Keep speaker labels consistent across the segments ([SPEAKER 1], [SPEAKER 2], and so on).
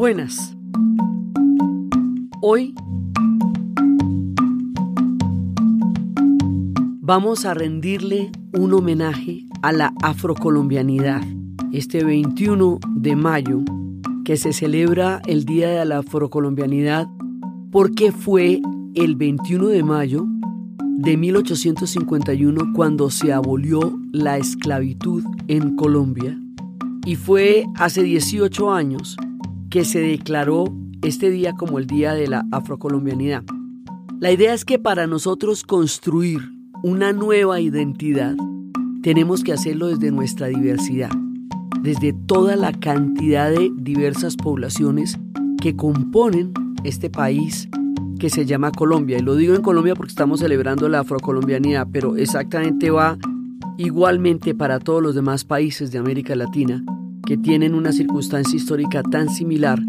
[SPEAKER 1] Buenas. Hoy vamos a rendirle un homenaje a la afrocolombianidad. Este 21 de mayo, que se celebra el Día de la Afrocolombianidad, porque fue el 21 de mayo de 1851 cuando se abolió la esclavitud en Colombia y fue hace 18 años que se declaró este día como el Día de la Afrocolombianidad. La idea es que para nosotros construir una nueva identidad tenemos que hacerlo desde nuestra diversidad, desde toda la cantidad de diversas poblaciones que componen este país que se llama Colombia. Y lo digo en Colombia porque estamos celebrando la afrocolombianidad, pero exactamente va igualmente para todos los demás países de América Latina que tienen una circunstancia histórica tan similar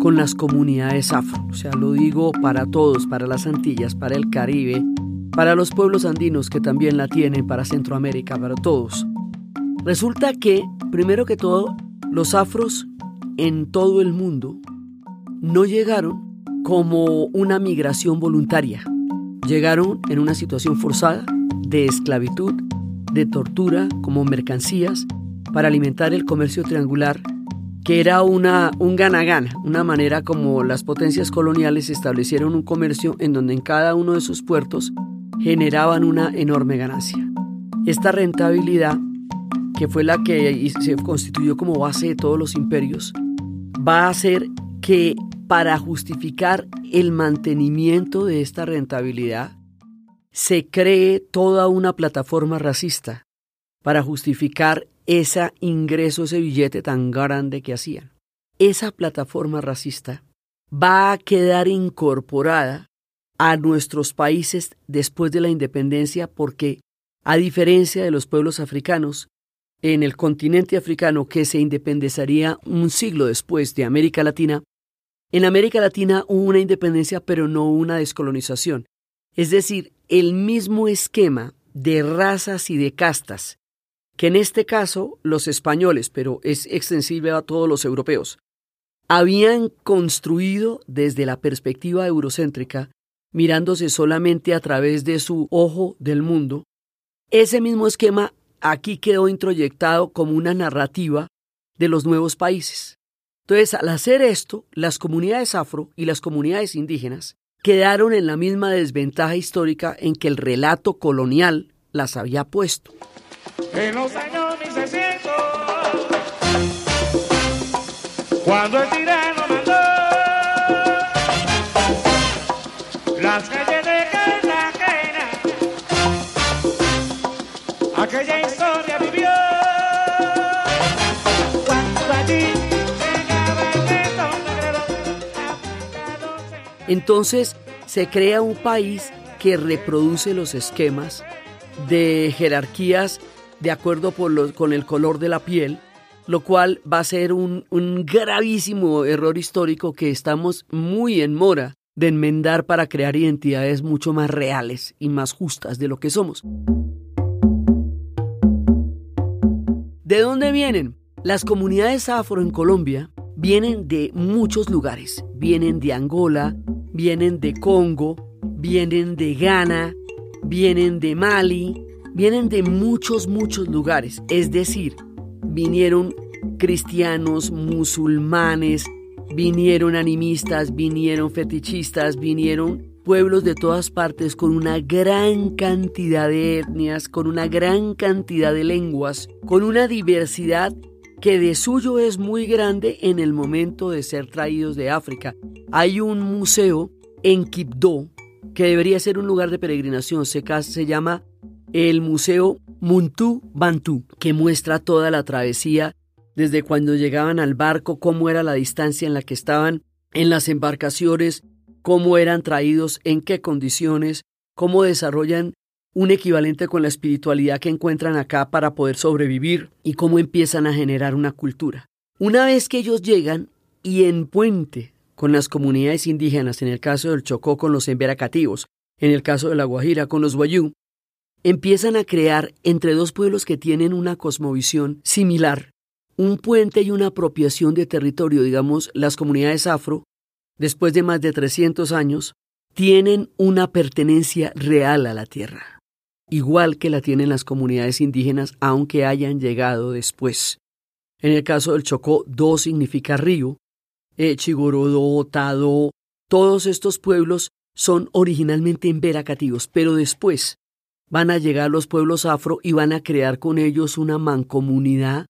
[SPEAKER 1] con las comunidades afro. O sea, lo digo para todos, para las Antillas, para el Caribe, para los pueblos andinos que también la tienen, para Centroamérica, para todos. Resulta que, primero que todo, los afros en todo el mundo no llegaron como una migración voluntaria. Llegaron en una situación forzada de esclavitud, de tortura como mercancías para alimentar el comercio triangular, que era una, un gana-gana, una manera como las potencias coloniales establecieron un comercio en donde en cada uno de sus puertos generaban una enorme ganancia. Esta rentabilidad, que fue la que se constituyó como base de todos los imperios, va a hacer que para justificar el mantenimiento de esta rentabilidad, se cree toda una plataforma racista para justificar ese ingreso, ese billete tan grande que hacían. Esa plataforma racista va a quedar incorporada a nuestros países después de la independencia porque, a diferencia de los pueblos africanos, en el continente africano que se independizaría un siglo después de América Latina, en América Latina hubo una independencia pero no una descolonización. Es decir, el mismo esquema de razas y de castas, que en este caso los españoles, pero es extensible a todos los europeos, habían construido desde la perspectiva eurocéntrica, mirándose solamente a través de su ojo del mundo, ese mismo esquema aquí quedó introyectado como una narrativa de los nuevos países. Entonces, al hacer esto, las comunidades afro y las comunidades indígenas quedaron en la misma desventaja histórica en que el relato colonial las había puesto.
[SPEAKER 2] En los años 1600, cuando el tirano mandó las calles de Cartagena, aquella historia vivió. Cuando allí
[SPEAKER 1] Entonces se crea un país que reproduce los esquemas de jerarquías de acuerdo con el color de la piel, lo cual va a ser un gravísimo error histórico que estamos muy en mora de enmendar para crear identidades mucho más reales y más justas de lo que somos. ¿De dónde vienen? Las comunidades afro en Colombia vienen de muchos lugares. Vienen de Angola, vienen de Congo, vienen de Ghana, vienen de Mali, vienen de muchos, muchos lugares. Es decir, vinieron cristianos, musulmanes, vinieron animistas, vinieron fetichistas, vinieron pueblos de todas partes con una gran cantidad de etnias, con una gran cantidad de lenguas, con una diversidad que de suyo es muy grande en el momento de ser traídos de África. Hay un museo en Quibdó que debería ser un lugar de peregrinación, se, se llama el Museo Muntu Bantu, que muestra toda la travesía desde cuando llegaban al barco, cómo era la distancia en la que estaban en las embarcaciones, cómo eran traídos, en qué condiciones, cómo desarrollan un equivalente con la espiritualidad que encuentran acá para poder sobrevivir y cómo empiezan a generar una cultura. Una vez que ellos llegan y en puente con las comunidades indígenas, en el caso del Chocó con los emberacativos, en el caso de la Guajira con los Wayú, empiezan a crear entre dos pueblos que tienen una cosmovisión similar un puente y una apropiación de territorio, digamos, las comunidades afro, después de más de 300 años, tienen una pertenencia real a la tierra, igual que la tienen las comunidades indígenas, aunque hayan llegado después. En el caso del Chocó, Do significa río, eh, Chigorodó, Tado, todos estos pueblos son originalmente inveracativos, pero después van a llegar los pueblos afro y van a crear con ellos una mancomunidad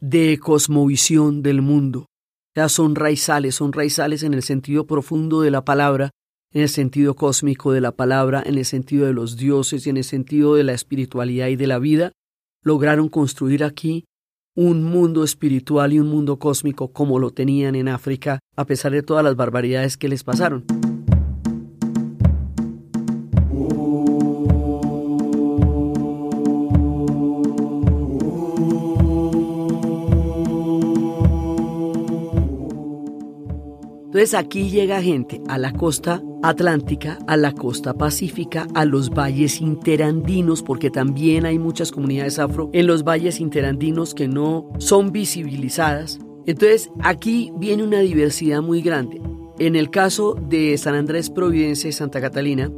[SPEAKER 1] de cosmovisión del mundo. Ya son raizales, son raizales en el sentido profundo de la palabra, en el sentido cósmico de la palabra, en el sentido de los dioses y en el sentido de la espiritualidad y de la vida. Lograron construir aquí un mundo espiritual y un mundo cósmico como lo tenían en África, a pesar de todas las barbaridades que les pasaron. Entonces aquí llega gente a la costa atlántica, a la costa pacífica, a los valles interandinos, porque también hay muchas comunidades afro en los valles interandinos que no son visibilizadas. Entonces aquí viene una diversidad muy grande. En el caso de San Andrés Providencia y Santa Catalina,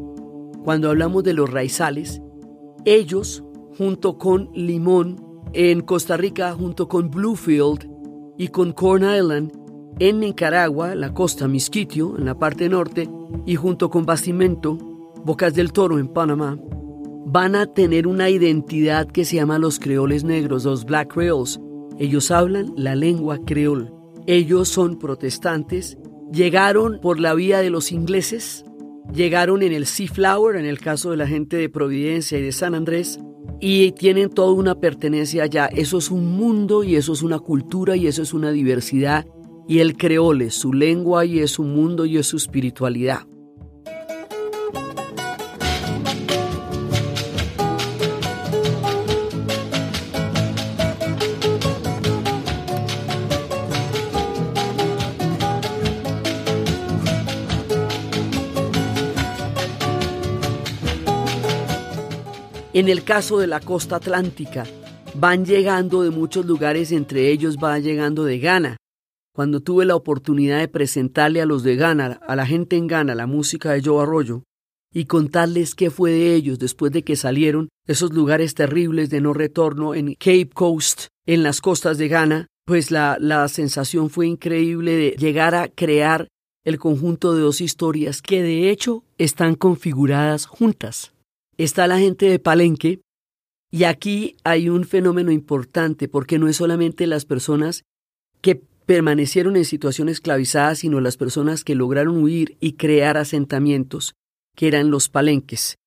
[SPEAKER 1] cuando hablamos de los raizales, ellos, junto con Limón, en Costa Rica, junto con Bluefield y con Corn Island, en Nicaragua, la costa Misquitio, en la parte norte, y junto con Bastimento, Bocas del Toro, en Panamá, van a tener una identidad que se llama los creoles negros, los Black Creoles. Ellos hablan la lengua creol. Ellos son protestantes, llegaron por la vía de los ingleses, llegaron en el Seaflower, en el caso de la gente de Providencia y de San Andrés, y tienen toda una pertenencia allá. Eso es un mundo y eso es una cultura y eso es una diversidad y el creole, su lengua y es su mundo y es su espiritualidad. En el caso de la costa atlántica, van llegando de muchos lugares, entre ellos va llegando de Ghana, cuando tuve la oportunidad de presentarle a los de Ghana, a la gente en Ghana, la música de Joe Arroyo, y contarles qué fue de ellos después de que salieron esos lugares terribles de no retorno en Cape Coast, en las costas de Ghana, pues la, la sensación fue increíble de llegar a crear el conjunto de dos historias que de hecho están configuradas juntas. Está la gente de Palenque, y aquí hay un fenómeno importante porque no es solamente las personas que permanecieron en situación esclavizada, sino las personas que lograron huir y crear asentamientos, que eran los palenques,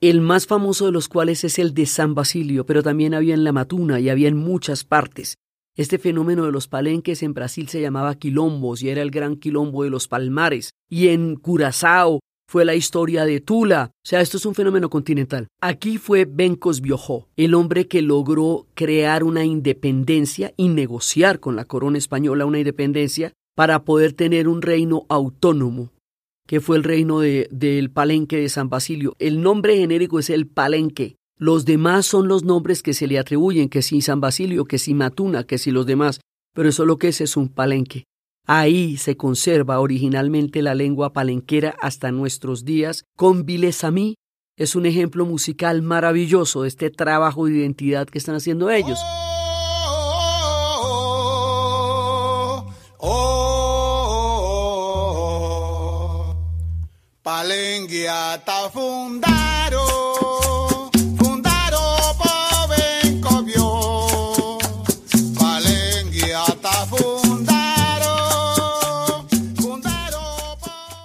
[SPEAKER 1] el más famoso de los cuales es el de San Basilio, pero también había en La Matuna y había en muchas partes. Este fenómeno de los palenques en Brasil se llamaba quilombos y era el gran quilombo de los palmares, y en Curazao fue la historia de Tula. O sea, esto es un fenómeno continental. Aquí fue Bencos Biojó, el hombre que logró crear una independencia y negociar con la corona española una independencia para poder tener un reino autónomo, que fue el reino de, del Palenque de San Basilio. El nombre genérico es el Palenque. Los demás son los nombres que se le atribuyen, que si San Basilio, que si Matuna, que si los demás, pero eso lo que es es un palenque. Ahí se conserva originalmente la lengua palenquera hasta nuestros días. Con Vilesamí es un ejemplo musical maravilloso de este trabajo de identidad que están haciendo ellos.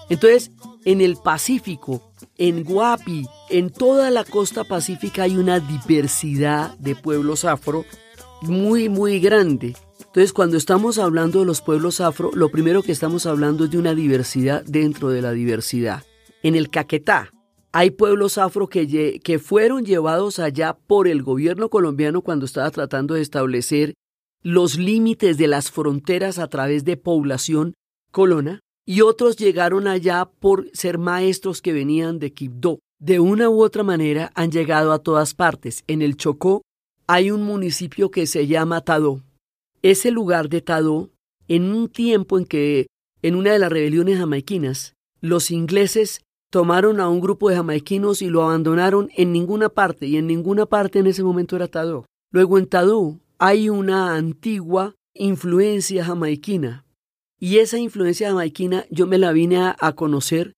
[SPEAKER 1] Entonces, en el Pacífico, en Guapi, en toda la costa pacífica hay una diversidad de pueblos afro muy, muy grande. Entonces, cuando estamos hablando de los pueblos afro, lo primero que estamos hablando es de una diversidad dentro de la diversidad. En el Caquetá hay pueblos afro que, que fueron llevados allá por el gobierno colombiano cuando estaba tratando de establecer los límites de las fronteras a través de población colona y otros llegaron allá por ser maestros que venían de Quibdó. De una u otra manera han llegado a todas partes. En el Chocó hay un municipio que se llama Tadó. ese lugar de Tadó en un tiempo en que, en una de las rebeliones jamaiquinas, los ingleses tomaron a un grupo de jamaiquinos y lo abandonaron en ninguna parte, y en ninguna parte en ese momento era Tadó. Luego en Tadó hay una antigua influencia jamaiquina, y esa influencia jamaiquina yo me la vine a, conocer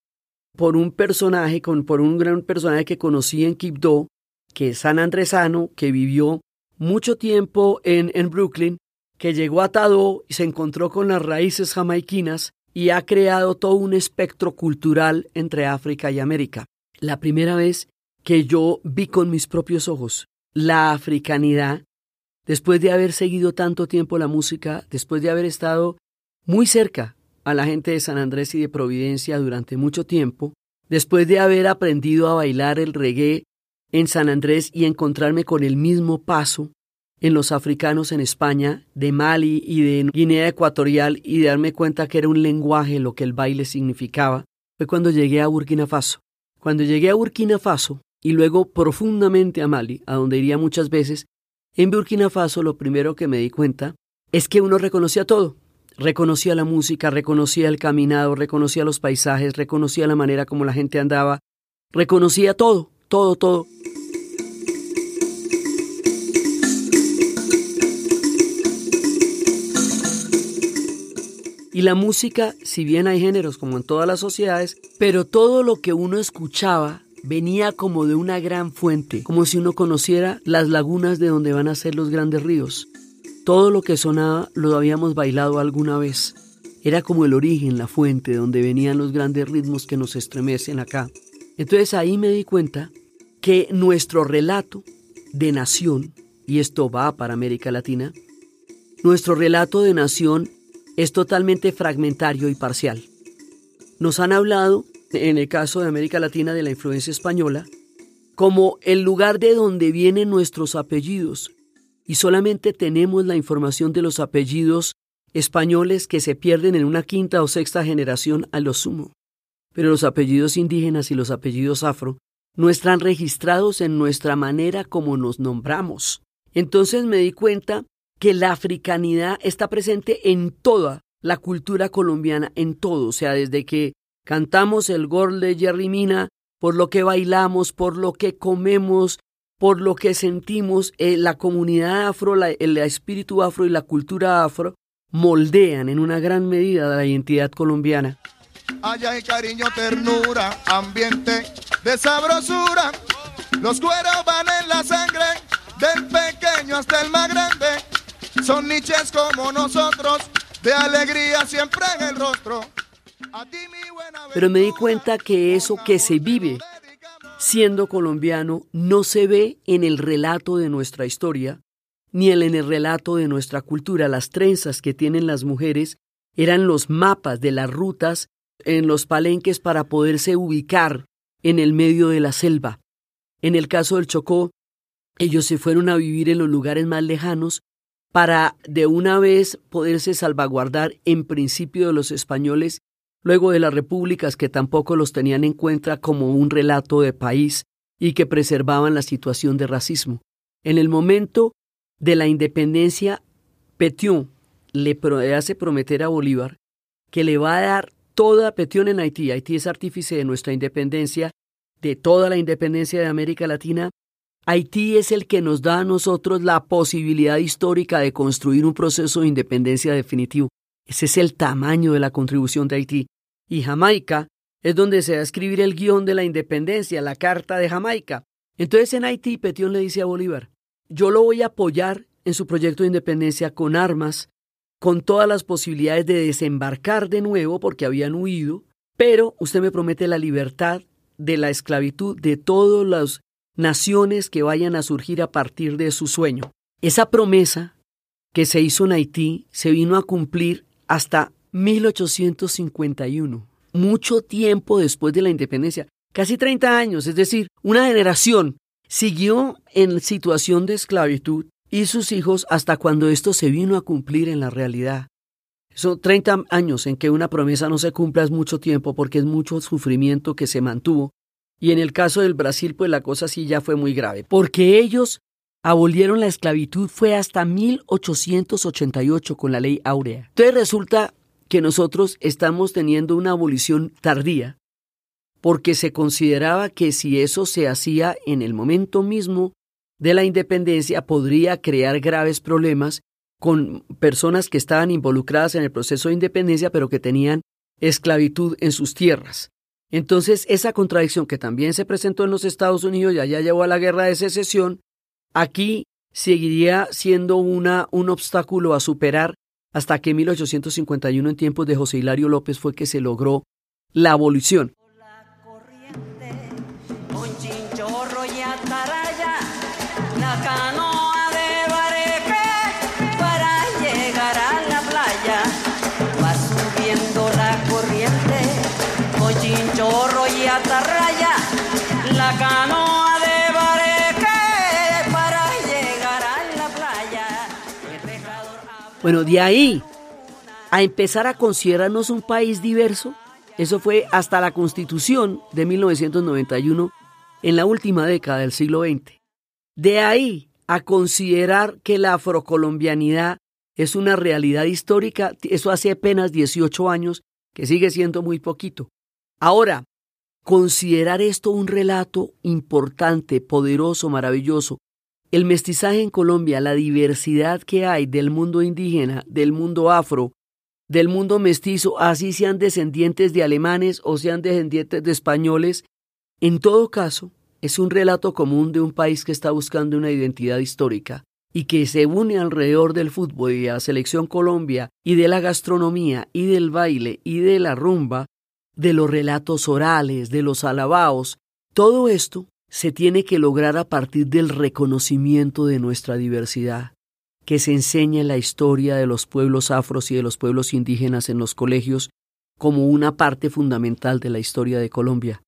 [SPEAKER 1] por un personaje, con, por un gran personaje que conocí en Quibdó, que es San Andresano, que vivió mucho tiempo en, en Brooklyn, que llegó a Tadó y se encontró con las raíces jamaiquinas y ha creado todo un espectro cultural entre África y América. La primera vez que yo vi con mis propios ojos la africanidad, después de haber seguido tanto tiempo la música, después de haber estado muy cerca a la gente de San Andrés y de Providencia durante mucho tiempo, después de haber aprendido a bailar el reggae en San Andrés y encontrarme con el mismo paso en los africanos en España, de Mali y de Guinea Ecuatorial y darme cuenta que era un lenguaje lo que el baile significaba, fue cuando llegué a Burkina Faso. Cuando llegué a Burkina Faso y luego profundamente a Mali, a donde iría muchas veces, en Burkina Faso lo primero que me di cuenta es que uno reconocía todo. Reconocía la música, reconocía el caminado, reconocía los paisajes, reconocía la manera como la gente andaba, reconocía todo, todo, todo. Y la música, si bien hay géneros como en todas las sociedades, pero todo lo que uno escuchaba venía como de una gran fuente, como si uno conociera las lagunas de donde van a ser los grandes ríos. Todo lo que sonaba lo habíamos bailado alguna vez. Era como el origen, la fuente, de donde venían los grandes ritmos que nos estremecen acá. Entonces ahí me di cuenta que nuestro relato de nación, y esto va para América Latina, nuestro relato de nación es totalmente fragmentario y parcial. Nos han hablado, en el caso de América Latina, de la influencia española, como el lugar de donde vienen nuestros apellidos, y solamente tenemos la información de los apellidos españoles que se pierden en una quinta o sexta generación a lo sumo. Pero los apellidos indígenas y los apellidos afro no están registrados en nuestra manera como nos nombramos. Entonces me di cuenta que la africanidad está presente en toda la cultura colombiana, en todo, o sea, desde que cantamos el gol de Jerry Mina, por lo que bailamos, por lo que comemos, por lo que sentimos, eh, la comunidad afro, el espíritu afro y la cultura afro moldean en una gran medida la identidad colombiana.
[SPEAKER 3] Allá hay cariño, ternura, ambiente de sabrosura. Los cueros van en la sangre, del pequeño hasta el más grande. Son niches como nosotros, de alegría siempre en el rostro.
[SPEAKER 1] Pero me di cuenta que eso que se vive siendo colombiano no se ve en el relato de nuestra historia, ni en el relato de nuestra cultura. Las trenzas que tienen las mujeres eran los mapas de las rutas en los palenques para poderse ubicar en el medio de la selva. En el caso del Chocó, ellos se fueron a vivir en los lugares más lejanos para de una vez poderse salvaguardar en principio de los españoles, luego de las repúblicas que tampoco los tenían en cuenta como un relato de país y que preservaban la situación de racismo. En el momento de la independencia, Petion le hace prometer a Bolívar que le va a dar toda Petion en Haití. Haití es artífice de nuestra independencia, de toda la independencia de América Latina, Haití es el que nos da a nosotros la posibilidad histórica de construir un proceso de independencia definitivo. Ese es el tamaño de la contribución de Haití. Y Jamaica es donde se va a escribir el guion de la independencia, la Carta de Jamaica. Entonces en Haití Petión le dice a Bolívar, yo lo voy a apoyar en su proyecto de independencia con armas, con todas las posibilidades de desembarcar de nuevo porque habían huido, pero usted me promete la libertad de la esclavitud de todos los naciones que vayan a surgir a partir de su sueño. Esa promesa que se hizo en Haití se vino a cumplir hasta 1851, mucho tiempo después de la independencia, casi 30 años, es decir, una generación siguió en situación de esclavitud y sus hijos hasta cuando esto se vino a cumplir en la realidad. Son 30 años en que una promesa no se cumpla es mucho tiempo porque es mucho sufrimiento que se mantuvo y en el caso del Brasil, pues la cosa sí ya fue muy grave, porque ellos abolieron la esclavitud fue hasta 1888 con la ley áurea. Entonces resulta que nosotros estamos teniendo una abolición tardía porque se consideraba que si eso se hacía en el momento mismo de la independencia podría crear graves problemas con personas que estaban involucradas en el proceso de independencia pero que tenían esclavitud en sus tierras. Entonces, esa contradicción que también se presentó en los Estados Unidos y allá llevó a la guerra de secesión, aquí seguiría siendo una, un obstáculo a superar hasta que en 1851, en tiempos de José Hilario López, fue que se logró la abolición. Bueno, de ahí a empezar a considerarnos un país diverso, eso fue hasta la constitución de 1991, en la última década del siglo XX. De ahí a considerar que la afrocolombianidad es una realidad histórica, eso hace apenas 18 años, que sigue siendo muy poquito. Ahora, considerar esto un relato importante, poderoso, maravilloso, el mestizaje en Colombia, la diversidad que hay del mundo indígena, del mundo afro, del mundo mestizo, así sean descendientes de alemanes o sean descendientes de españoles, en todo caso, es un relato común de un país que está buscando una identidad histórica y que se une alrededor del fútbol y de la selección Colombia y de la gastronomía y del baile y de la rumba, de los relatos orales, de los alabaos. Todo esto se tiene que lograr a partir del reconocimiento de nuestra diversidad, que se enseña en la historia de los pueblos afros y de los pueblos indígenas en los colegios como una parte fundamental de la historia de Colombia.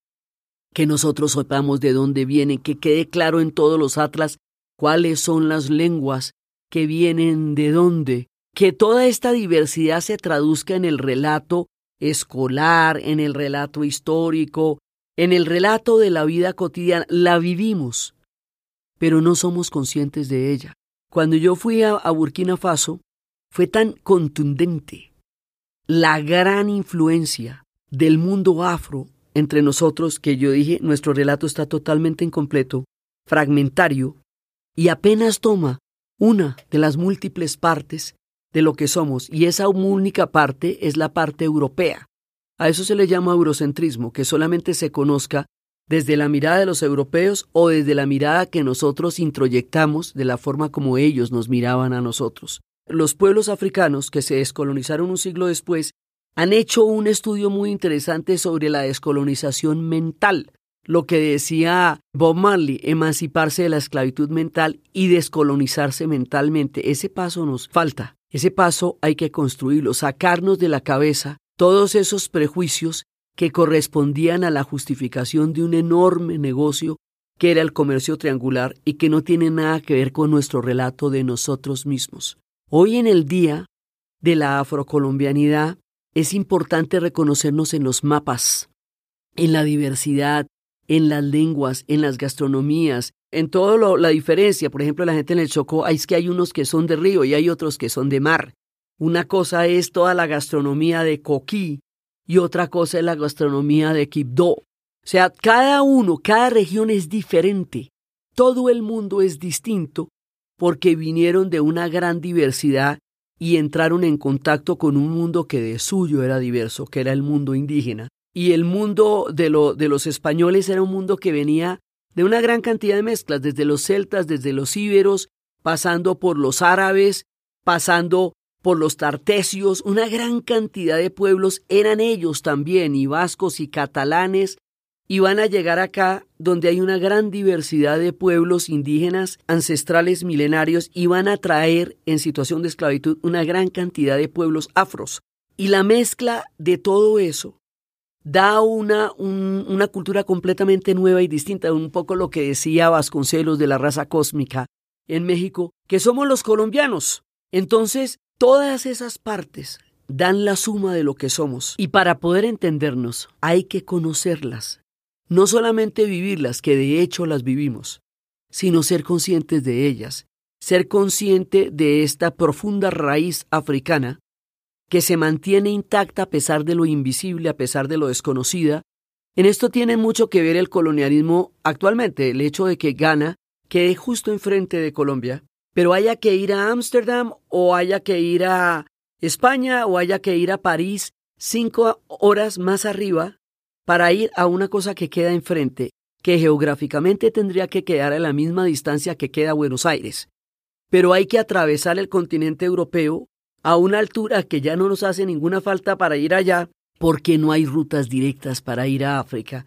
[SPEAKER 1] Que nosotros sepamos de dónde vienen, que quede claro en todos los atlas cuáles son las lenguas que vienen de dónde, que toda esta diversidad se traduzca en el relato escolar, en el relato histórico, en el relato de la vida cotidiana. La vivimos, pero no somos conscientes de ella. Cuando yo fui a, Burkina Faso, fue tan contundente la gran influencia del mundo afro entre nosotros que yo dije, nuestro relato está totalmente incompleto, fragmentario, y apenas toma una de las múltiples partes de lo que somos, y esa única parte es la parte europea. A eso se le llama eurocentrismo, que solamente se conozca desde la mirada de los europeos o desde la mirada que nosotros introyectamos de la forma como ellos nos miraban a nosotros. Los pueblos africanos que se descolonizaron un siglo después han hecho un estudio muy interesante sobre la descolonización mental, lo que decía Bob Marley, emanciparse de la esclavitud mental y descolonizarse mentalmente. Ese paso nos falta, ese paso hay que construirlo, sacarnos de la cabeza todos esos prejuicios que correspondían a la justificación de un enorme negocio que era el comercio triangular y que no tiene nada que ver con nuestro relato de nosotros mismos. Hoy en el día de la afrocolombianidad es importante reconocernos en los mapas, en la diversidad, en las lenguas, en las gastronomías, en todo la diferencia. Por ejemplo, la gente en el Chocó, es que hay unos que son de río y hay otros que son de mar. Una cosa es toda la gastronomía de Coquí y otra cosa es la gastronomía de Quibdó. O sea, cada uno, cada región es diferente. Todo el mundo es distinto porque vinieron de una gran diversidad y entraron en contacto con un mundo que de suyo era diverso, que era el mundo indígena. Y el mundo de, lo, de los españoles era un mundo que venía de una gran cantidad de mezclas, desde los celtas, desde los íberos, pasando por los árabes, pasando por los tartesios, una gran cantidad de pueblos eran ellos también, y vascos y catalanes, y van a llegar acá donde hay una gran diversidad de pueblos indígenas ancestrales milenarios y van a traer en situación de esclavitud una gran cantidad de pueblos afros. Y la mezcla de todo eso da una, un, una cultura completamente nueva y distinta, un poco lo que decía Vasconcelos de la raza cósmica en México, que somos los colombianos. Entonces, todas esas partes dan la suma de lo que somos. Y para poder entendernos, hay que conocerlas, no solamente vivirlas, que de hecho las vivimos, sino ser conscientes de ellas, ser consciente de esta profunda raíz africana que se mantiene intacta a pesar de lo invisible, a pesar de lo desconocida. En esto tiene mucho que ver el colonialismo actualmente, el hecho de que Ghana quede justo enfrente de Colombia, pero haya que ir a Ámsterdam o haya que ir a España o haya que ir a París cinco horas más arriba para ir a una cosa que queda enfrente, que geográficamente tendría que quedar a la misma distancia que queda Buenos Aires. Pero hay que atravesar el continente europeo a una altura que ya no nos hace ninguna falta para ir allá, porque no hay rutas directas para ir a África,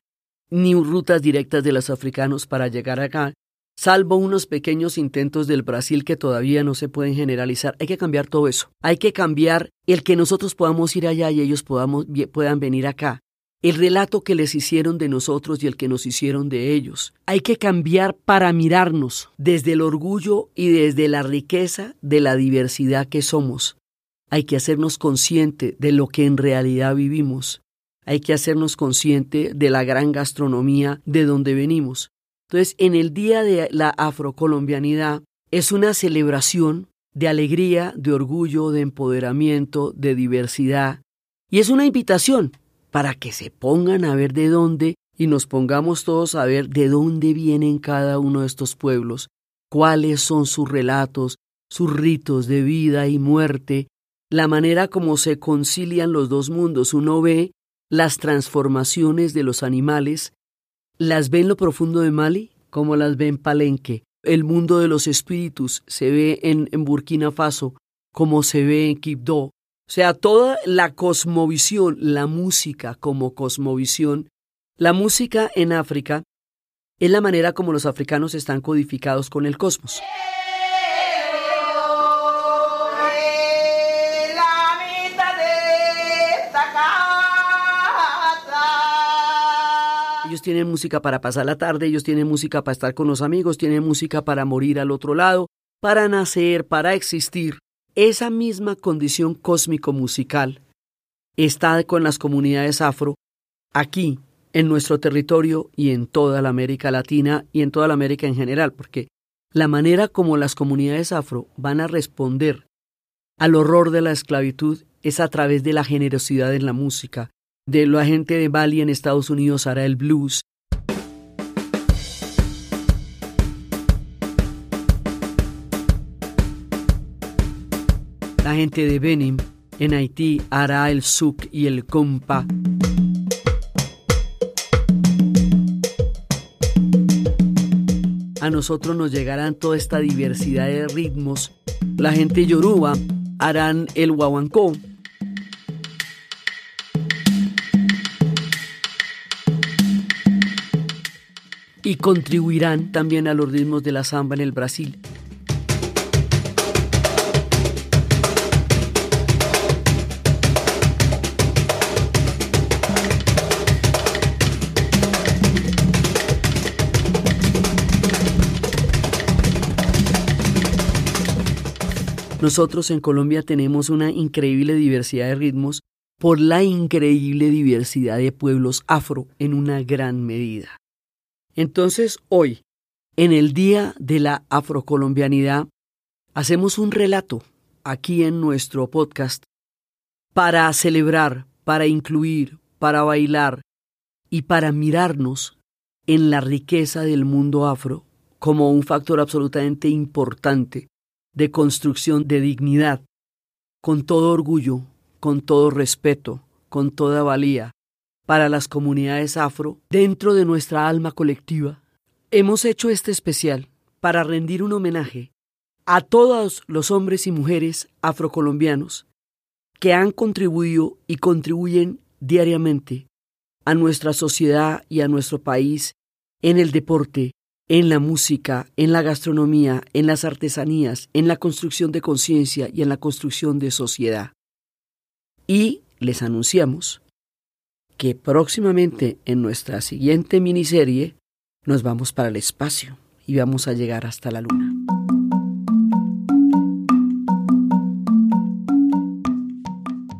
[SPEAKER 1] ni rutas directas de los africanos para llegar acá, salvo unos pequeños intentos del Brasil que todavía no se pueden generalizar. Hay que cambiar todo eso. Hay que cambiar el que nosotros podamos ir allá y ellos puedan venir acá. El relato que les hicieron de nosotros y el que nos hicieron de ellos. Hay que cambiar para mirarnos desde el orgullo y desde la riqueza de la diversidad que somos. Hay que hacernos consciente de lo que en realidad vivimos. Hay que hacernos consciente de la gran gastronomía de donde venimos. Entonces, en el Día de la Afrocolombianidad es una celebración de alegría, de orgullo, de empoderamiento, de diversidad. Y es una invitación para que se pongan a ver de dónde y nos pongamos todos a ver de dónde vienen cada uno de estos pueblos, cuáles son sus relatos, sus ritos de vida y muerte, la manera como se concilian los dos mundos. Uno ve las transformaciones de los animales las ve en lo profundo de Mali como las ve en Palenque. El mundo de los espíritus se ve en, Burkina Faso como se ve en Quibdó. O sea, toda la cosmovisión, la música como cosmovisión, la música en África es la manera como los africanos están codificados con el cosmos. Tienen música para pasar la tarde, ellos tienen música para estar con los amigos, tienen música para morir al otro lado, para nacer, para existir. Esa misma condición cósmico-musical está con las comunidades afro aquí, en nuestro territorio y en toda la América Latina y en toda la América en general, porque la manera como las comunidades afro van a responder al horror de la esclavitud es a través de la generosidad en la música, de la gente de Bali en Estados Unidos hará el blues. La gente de Benin en Haití hará el souk y el compa. A nosotros nos llegarán toda esta diversidad de ritmos. La gente yoruba harán el guaguancó y contribuirán también a los ritmos de la samba en el Brasil. Nosotros en Colombia tenemos una increíble diversidad de ritmos por la increíble diversidad de pueblos afro en una gran medida. Entonces hoy, en el Día de la Afrocolombianidad, hacemos un relato aquí en nuestro podcast para celebrar, para incluir, para bailar y para mirarnos en la riqueza del mundo afro como un factor absolutamente importante de construcción de dignidad, con todo orgullo, con todo respeto, con toda valía, para las comunidades afro dentro de nuestra alma colectiva, hemos hecho este especial para rendir un homenaje a todos los hombres y mujeres afrocolombianos que han contribuido y contribuyen diariamente a nuestra sociedad y a nuestro país en el deporte, en la música, en la gastronomía, en las artesanías, en la construcción de conciencia y en la construcción de sociedad. Y les anunciamos que próximamente en nuestra siguiente miniserie nos vamos para el espacio y vamos a llegar hasta la luna.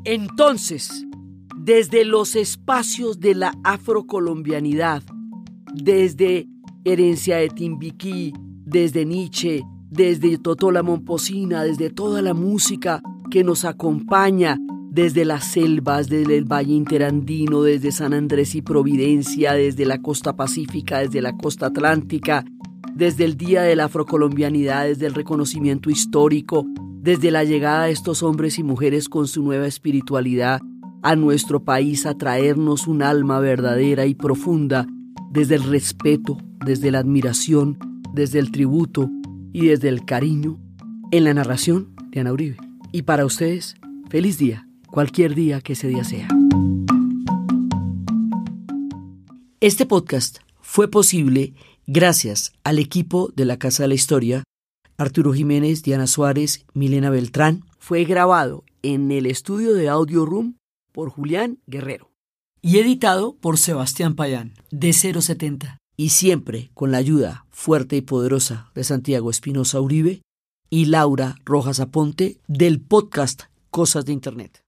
[SPEAKER 1] Entonces, desde los espacios de la afrocolombianidad, desde Herencia de Timbiquí, desde Nietzsche, desde Totola Momposina, desde toda la música que nos acompaña desde las selvas, desde el Valle Interandino, desde San Andrés y Providencia, desde la costa pacífica, desde la costa atlántica, desde el Día de la Afrocolombianidad, desde el reconocimiento histórico, desde la llegada de estos hombres y mujeres con su nueva espiritualidad a nuestro país a traernos un alma verdadera y profunda, desde el respeto, desde la admiración, desde el tributo y desde el cariño, en la narración de Ana Uribe. Y para ustedes, feliz día cualquier día que ese día sea. Este podcast fue posible gracias al equipo de la Casa de la Historia, Arturo Jiménez, Diana Suárez, Milena Beltrán. Fue grabado en el estudio de Audio Room por Julián Guerrero. Y editado por Sebastián Payán, de 070. Y siempre con la ayuda fuerte y poderosa de Santiago Espinosa Uribe y Laura Rojas Aponte del podcast Cosas de Internet.